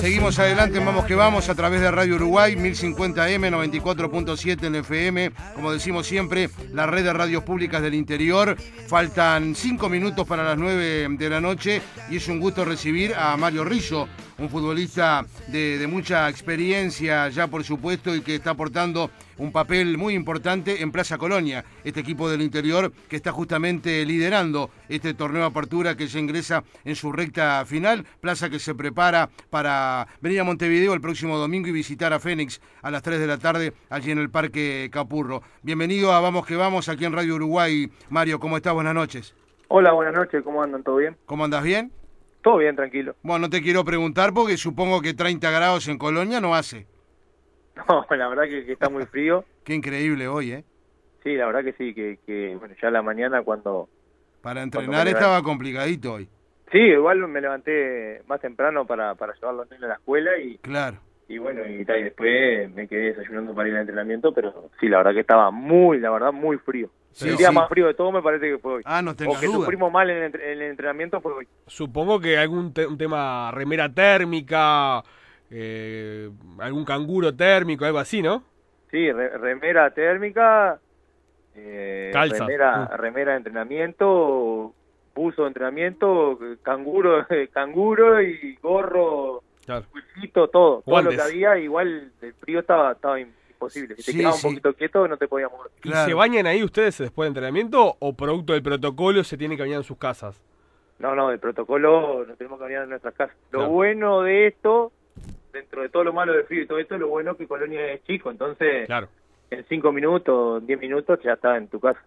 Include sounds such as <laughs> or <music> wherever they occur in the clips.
Seguimos adelante, vamos que vamos, a través de Radio Uruguay, 1050M, 94.7 en FM. Como decimos siempre, la red de radios públicas del interior. Faltan cinco minutos para las 9 de la noche y es un gusto recibir a Mario Rizzo, un futbolista de, de mucha experiencia ya, por supuesto, y que está aportando un papel muy importante en Plaza Colonia, este equipo del interior que está justamente liderando este torneo de apertura que se ingresa en su recta final. Plaza que se prepara para venir a Montevideo el próximo domingo y visitar a Fénix a las 3 de la tarde allí en el Parque Capurro. Bienvenido a Vamos que Vamos aquí en Radio Uruguay. Mario, ¿cómo estás? Buenas noches. Hola, buenas noches, ¿cómo andan? ¿Todo bien? ¿Cómo andas bien? Todo bien, tranquilo. Bueno, no te quiero preguntar porque supongo que 30 grados en Colonia no hace. <laughs> No, la verdad que, que está muy frío. <laughs> Qué increíble hoy, ¿eh? Sí, la verdad que sí, que, que bueno, ya a la mañana cuando... Para entrenar estaba complicadito hoy. Sí, igual me levanté más temprano para, para llevar a los niños a la escuela y, Claro. y bueno, y, tal, y después me quedé desayunando para ir al entrenamiento, pero sí, la verdad que estaba muy, la verdad, muy frío. Sí, el día sí. más frío de todo me parece que fue hoy. Ah, no o tengas que duda. sufrimos mal en el, entre- en el entrenamiento fue hoy. Supongo que algún te- un tema remera térmica, eh, algún canguro térmico, algo así, ¿no? Sí, re- remera térmica, eh, Calzas. remera, Mm. remera de entrenamiento, buzo de entrenamiento, canguro, <laughs> canguro y gorro, Claro. cuchito, todo, todo lo Guantes. que había, igual el frío estaba, estaba imposible. Si te Sí, quedabas sí. un poquito quieto no te podías mover. ¿Y Claro. se bañan ahí ustedes después del entrenamiento o producto del protocolo se tienen que bañar en sus casas? No, no, el protocolo nos tenemos que bañar en nuestras casas. Lo Claro. bueno de esto, dentro de todo lo malo del frío y todo esto, lo bueno es que Colonia es chico, entonces Claro. en cinco minutos, diez minutos ya estás en tu casa.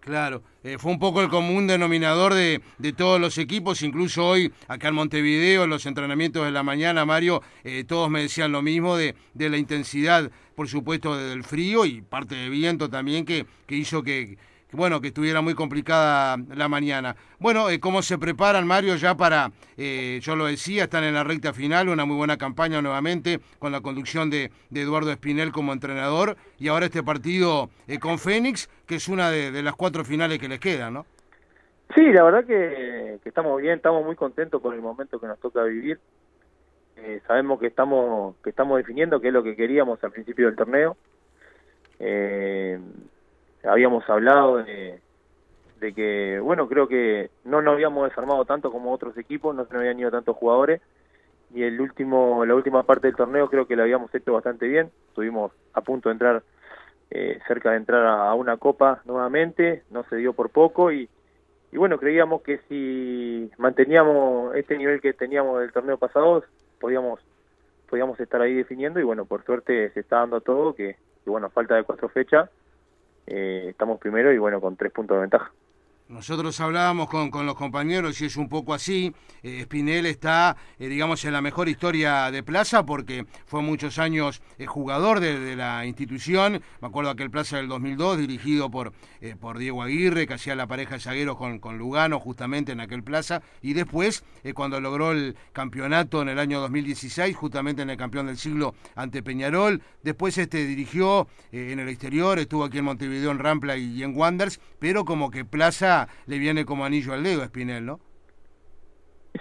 Claro, eh, fue un poco el común denominador de, de todos los equipos, incluso hoy acá en Montevideo, en los entrenamientos de la mañana, Mario, eh, todos me decían lo mismo de, de la intensidad, por supuesto, del frío y parte de viento también que, que hizo que, bueno, que estuviera muy complicada la mañana. Bueno, eh, ¿cómo se preparan, Mario, ya para, eh, yo lo decía, están en la recta final, una muy buena campaña nuevamente, con la conducción de, Eduardo Espinel como entrenador, y ahora este partido eh, con Fénix, que es una de, de las cuatro finales que les quedan, ¿no? Sí, la verdad que, que estamos bien, estamos muy contentos con el momento que nos toca vivir. Eh, sabemos que estamos que estamos definiendo qué es lo que queríamos al principio del torneo. Eh, habíamos hablado de, que, bueno, creo que no nos habíamos desarmado tanto como otros equipos, no se nos habían ido tantos jugadores. Y el último, la última parte del torneo creo que lo habíamos hecho bastante bien. Estuvimos a punto de entrar, eh, cerca de entrar a, una copa nuevamente, no se dio por poco y, bueno, creíamos que si manteníamos este nivel que teníamos del torneo pasado, podíamos podíamos estar ahí definiendo y bueno, por suerte se está dando todo, que, que bueno, falta de cuatro fechas, eh, estamos primero y bueno, con tres puntos de ventaja. Nosotros hablábamos con, con los compañeros y es un poco así. Eh, Spinel está, eh, digamos, en la mejor historia de Plaza porque fue muchos años eh, jugador de, la institución. Me acuerdo aquel Plaza del 2002 dirigido por, eh, por Diego Aguirre, que hacía la pareja de zagueros con, con Lugano justamente en aquel Plaza. Y después, cuando logró el campeonato en el año 2016, justamente en el campeón del siglo ante Peñarol. Después este dirigió en el exterior, estuvo aquí en Montevideo, en Rampla y, y en Wanders, pero como que Plaza le viene como anillo al dedo a Spinel, ¿no?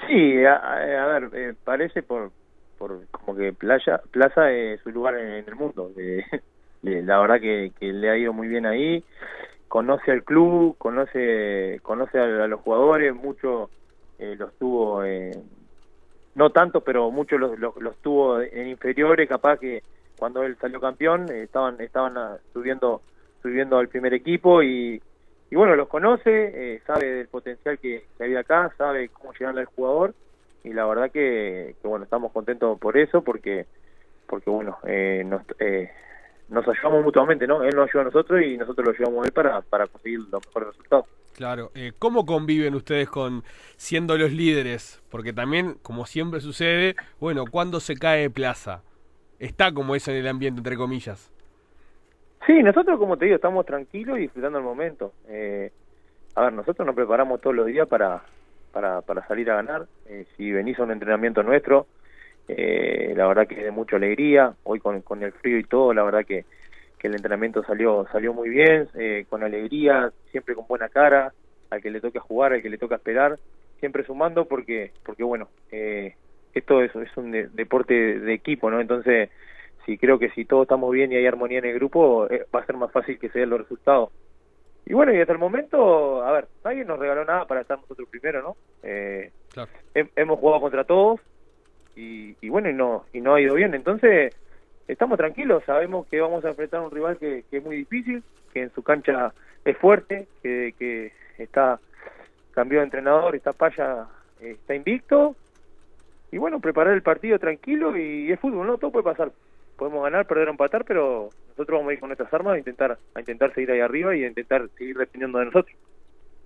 Sí, a, a- ver, eh, parece por, por como que Playa, Plaza es su lugar en, el mundo. La verdad que, le ha ido muy bien ahí. Conoce al club, conoce conoce a, los jugadores, mucho eh, los tuvo, eh, no tanto, pero muchos los, los, los tuvo en inferiores, capaz que cuando él salió campeón estaban estaban ah, subiendo subiendo al primer equipo y, y bueno, los conoce, eh, sabe del potencial que, que había acá, sabe cómo llegarle al jugador y la verdad que, que, bueno, estamos contentos por eso porque porque bueno, eh, nos, eh, nos ayudamos mutuamente, ¿no? Él nos ayuda a nosotros y nosotros lo ayudamos a él para, para conseguir los mejores resultados. Claro, eh, ¿cómo conviven ustedes con siendo los líderes? Porque también, como siempre sucede, bueno, cuando se cae plaza, está como eso en el ambiente, entre comillas. Sí, nosotros, como te digo, estamos tranquilos y disfrutando el momento. Eh, a ver, nosotros nos preparamos todos los días para, para, para salir a ganar. Eh, si venís a un entrenamiento nuestro, eh, la verdad que es de mucha alegría. Hoy con, con el frío y todo, la verdad que, que el entrenamiento salió salió muy bien, eh, con alegría, siempre con buena cara, al que le toca jugar, al que le toca esperar, siempre sumando porque, porque bueno, eh, es, esto es, es un deporte de equipo, ¿no? Entonces, sí creo que si todos estamos bien y hay armonía en el grupo, eh, va a ser más fácil que se den los resultados. Y bueno, y hasta el momento, a ver, nadie nos regaló nada para estar nosotros primero, ¿no? Eh, hemos jugado contra todos y, y, bueno, y no, y no ha ido bien. Entonces, estamos tranquilos, sabemos que vamos a enfrentar a un rival que, que es muy difícil, que en su cancha es fuerte, que, que está cambió de entrenador, está Paya, está invicto. Y bueno, preparar el partido tranquilo y es fútbol, ¿no? Todo puede pasar podemos ganar, perder o empatar, pero nosotros vamos a ir con nuestras armas a intentar, a intentar seguir ahí arriba y a intentar seguir dependiendo de nosotros.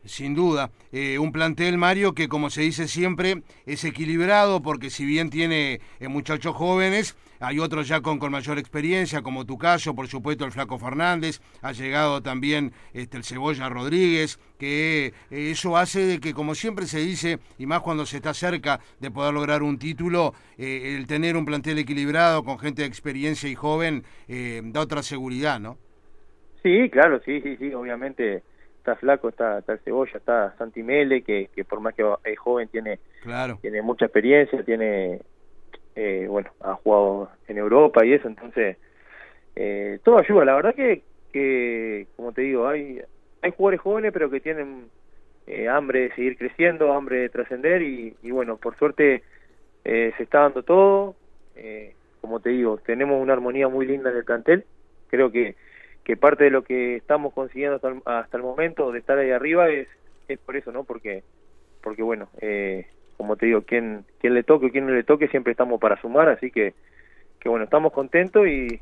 Sin duda, eh, un plantel, Mario, que como se dice siempre, es equilibrado porque si bien tiene eh, muchachos jóvenes, hay otros ya con, con mayor experiencia, como tu caso, por supuesto el Flaco Fernández, ha llegado también este, el Cebolla Rodríguez, que eh, eso hace de que, como siempre se dice, y más cuando se está cerca de poder lograr un título, eh, el tener un plantel equilibrado con gente de experiencia y joven da otra seguridad, ¿no? Sí, claro, sí, sí, sí, obviamente está Flaco, está, está el Cebolla, está Santi Mele, que, que por más que es joven tiene, claro. tiene mucha experiencia, tiene eh, bueno, ha jugado en Europa y eso, entonces eh, todo ayuda. La verdad que, que, como te digo, hay, hay jugadores jóvenes pero que tienen eh, hambre de seguir creciendo, hambre de trascender y, y, bueno, por suerte eh, se está dando todo. Eh, como te digo, tenemos una armonía muy linda en el plantel. Creo que, que parte de lo que estamos consiguiendo hasta el, hasta el momento de estar ahí arriba es, es por eso, ¿no? Porque, porque bueno, eh, como te digo, quien, quien le toque o quien no le toque, siempre estamos para sumar, así que, que bueno, estamos contentos y,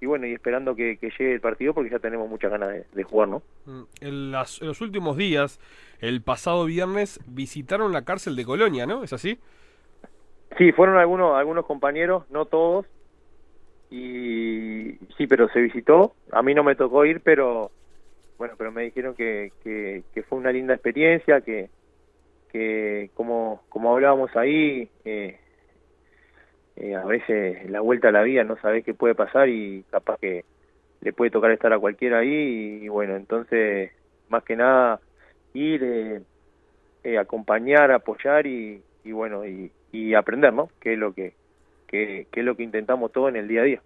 y bueno, y esperando que, llegue el partido porque ya tenemos muchas ganas de, jugar, ¿no? Mm, en, los últimos días, el pasado viernes, visitaron la cárcel de Colonia, ¿no? ¿Es así? Sí, fueron algunos, algunos compañeros, no todos, y sí, pero se visitó. A mí no me tocó ir, pero bueno, pero me dijeron que, que, que fue una linda experiencia, que, que como, como hablábamos ahí, eh, eh, a veces la vuelta a la vida no sabes qué puede pasar y capaz que le puede tocar estar a cualquiera ahí y, bueno, entonces más que nada ir, eh, eh acompañar, apoyar y, y bueno, y, y, aprender, ¿no? Que es lo que, que, es lo que intentamos todo en el día a día.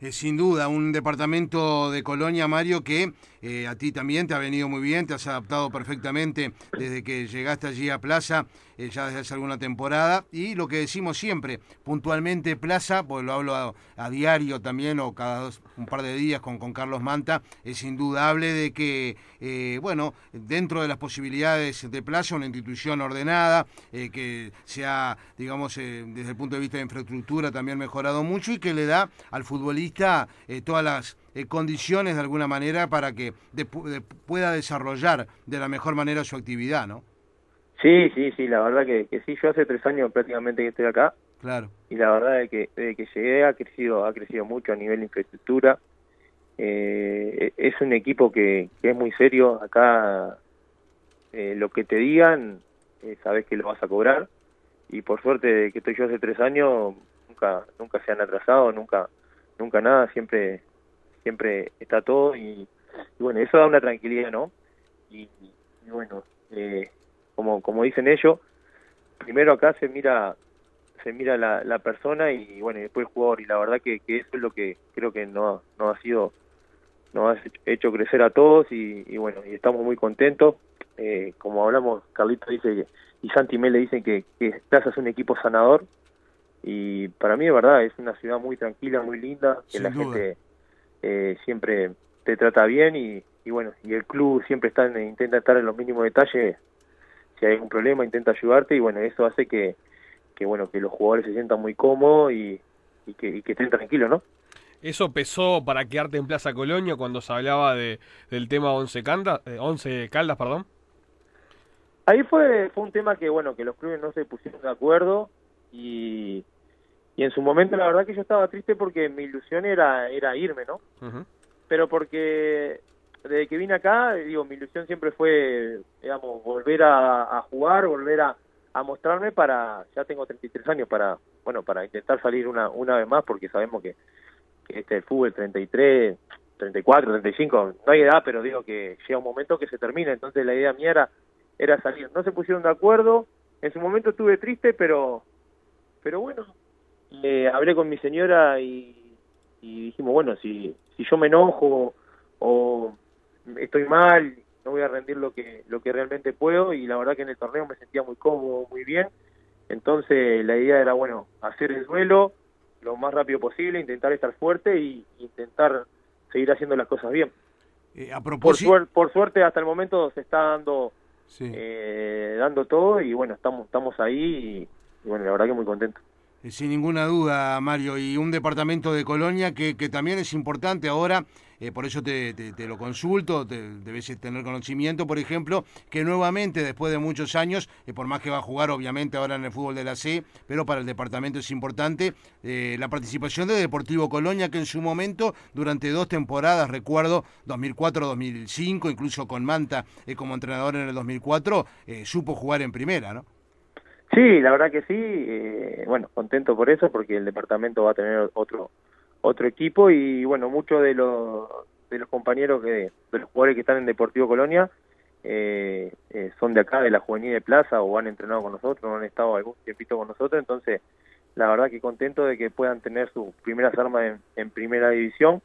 Eh, sin duda, un departamento de Colonia, Mario, que eh, a ti también te ha venido muy bien, te has adaptado perfectamente desde que llegaste allí a Plaza, eh, ya desde hace alguna temporada. Y lo que decimos siempre, puntualmente Plaza, pues lo hablo a, diario también o cada dos, un par de días con, con Carlos Manta, es indudable de que, bueno, dentro de las posibilidades de Plaza, una institución ordenada, que se ha, digamos, desde el punto de vista de infraestructura también mejorado mucho y que le da al futbolista eh, todas las eh, condiciones de alguna manera para que pueda desarrollar de la mejor manera su actividad, ¿no? Sí, sí, sí, la verdad que, sí, yo hace tres años prácticamente que estoy acá. Claro. Y la verdad es que desde que llegué ha crecido, ha crecido mucho a nivel de infraestructura. Eh, es un equipo que, es muy serio. Acá lo que te digan, sabes que lo vas a cobrar. Y por suerte que estoy yo hace tres años, nunca, nunca se han atrasado, nunca, nunca nada, siempre siempre está todo y, bueno, eso da una tranquilidad, ¿no? Y, bueno, eh, como como dicen ellos, primero acá se mira se mira la, la persona y bueno, y después el jugador y la verdad que, que, eso es lo que creo que no, no ha sido no ha hecho crecer a todos y, y bueno, y estamos muy contentos. Eh, como hablamos, Carlito dice que, y Santi Mele dicen que, que Plaza es un equipo sanador y para mí de verdad es una ciudad muy tranquila, muy linda, que la gente eh, siempre te trata bien y, y, bueno, y el club siempre está intenta estar en los mínimos detalles, si hay algún problema intenta ayudarte y bueno, eso hace que, que bueno, que los jugadores se sientan muy cómodos y, y, que, y que estén tranquilos, ¿no? ¿Eso pesó para quedarte en Plaza Colonia cuando se hablaba de, del tema Once Caldas, eh, Once Caldas, perdón? Ahí fue, fue un tema que, bueno, que los clubes no se pusieron de acuerdo y, y en su momento la verdad que yo estaba triste porque mi ilusión era, era irme, ¿no? Pero porque desde que vine acá, digo, mi ilusión siempre fue, digamos, volver a, jugar, volver a, a, mostrarme para, ya tengo 33 años para, bueno, para intentar salir una, una vez más porque sabemos que, que este el fútbol 33, 34, 35, no hay edad, pero digo que llega un momento que se termina, entonces la idea mía era, era salir. No se pusieron de acuerdo, en su momento estuve triste, pero pero bueno, eh, hablé con mi señora y, dijimos, bueno, si, si yo me enojo o estoy mal, no voy a rendir lo que, lo que realmente puedo y la verdad que en el torneo me sentía muy cómodo, muy bien. Entonces la idea era, bueno, hacer el duelo lo más rápido posible, intentar estar fuerte y intentar seguir haciendo las cosas bien. Eh, a propósito... por, por, suerte hasta el momento se está dando eh, dando todo y bueno, estamos, estamos ahí y, bueno, la verdad que muy contento. Eh, sin ninguna duda, Mario, y un departamento de Colonia que, que también es importante ahora, eh, por eso te, te, lo consulto, te, debes tener conocimiento, por ejemplo, que nuevamente, después de muchos años, por más que va a jugar obviamente ahora en el fútbol de la C, pero para el departamento es importante, la participación de Deportivo Colonia, que en su momento, durante dos temporadas, recuerdo, 2004-2005, incluso con Manta como entrenador en el 2004, supo jugar en primera, ¿no? Sí, la verdad que sí. Eh, bueno, contento por eso, porque el departamento va a tener otro otro equipo y bueno, muchos de los de los compañeros que de los jugadores que están en Deportivo Colonia eh, eh, son de acá, de la Juvenil de Plaza o han entrenado con nosotros, han estado algún tiempito con nosotros, entonces la verdad que contento de que puedan tener sus primeras armas en, en primera división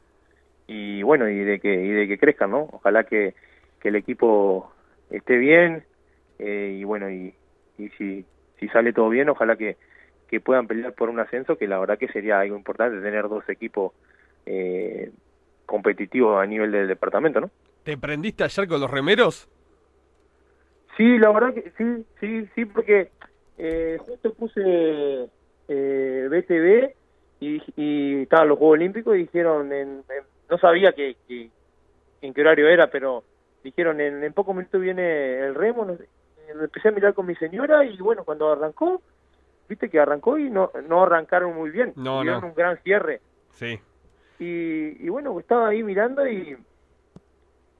y bueno y de que y de que crezcan, ¿no? Ojalá que, que el equipo esté bien y bueno y, y si si sale todo bien, ojalá que, que puedan pelear por un ascenso, que la verdad que sería algo importante tener dos equipos eh, competitivos a nivel del departamento, ¿no? ¿Te prendiste ayer con los remeros? Sí, la verdad que sí, sí, sí, porque eh, justo puse eh, BTV y, y estaban los Juegos Olímpicos y dijeron, en, no sabía que, en qué horario era, pero dijeron en, en pocos minutos viene el remo, no sé, empecé a mirar con mi señora y bueno, cuando arrancó, viste que arrancó y no, no arrancaron muy bien. No, no. un gran cierre. Sí. Y, y bueno, estaba ahí mirando y,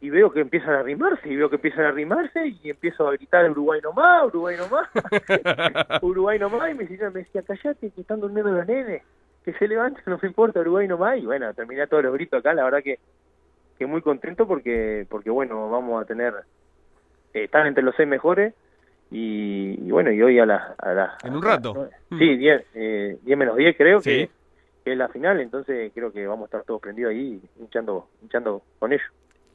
y veo que empiezan a arrimarse, y veo que empiezan a arrimarse, y empiezo a gritar Uruguay nomás, Uruguay nomás, <laughs> Uruguay nomás, y mi señora me decía, callate, que están durmiendo los nenes, que se levanten, no me importa, Uruguay nomás, y bueno, terminé todos los gritos acá, la verdad que, que muy contento porque, porque bueno, vamos a tener están entre los seis mejores y, bueno, y hoy a las... La, en un rato. sí, 10 eh, menos 10 creo que, es la final, entonces creo que vamos a estar todos prendidos ahí hinchando, hinchando con ellos.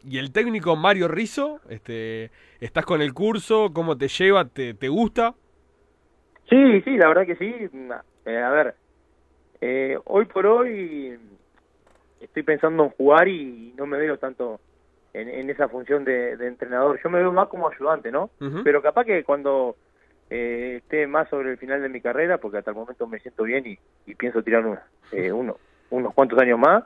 ¿Y el técnico Mario Rizzo? Este, ¿Estás con el curso? ¿Cómo te lleva? ¿Te, te gusta? Sí, sí, la verdad que sí. Eh, a ver, eh, hoy por hoy estoy pensando en jugar y no me veo tanto en, esa función de, entrenador. Yo me veo más como ayudante, ¿no? Pero capaz que cuando eh, esté más sobre el final de mi carrera, porque hasta el momento me siento bien y, pienso tirar eh, uno, unos cuantos años más,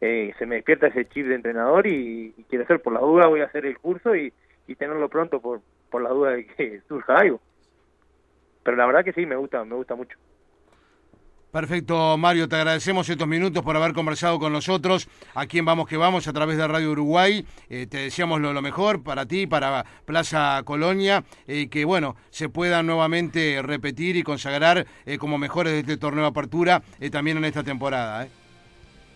eh, se me despierta ese chip de entrenador y, quiero hacer por la duda, voy a hacer el curso y, y tenerlo pronto por, por la duda de que <laughs> surja algo. Pero la verdad que sí, me gusta, me gusta mucho. Perfecto, Mario, te agradecemos estos minutos por haber conversado con nosotros aquí en Vamos que Vamos a través de Radio Uruguay. Eh, te deseamos lo, mejor para ti, para Plaza Colonia, y eh, que bueno, se pueda nuevamente repetir y consagrar eh, como mejores de este torneo de apertura también en esta temporada.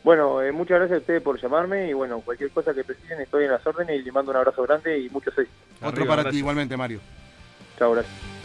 Bueno, muchas gracias a ustedes por llamarme y bueno, cualquier cosa que precisen estoy en las órdenes y les mando un abrazo grande y muchos éxitos. Otro para ti igualmente, Mario. Chao, gracias.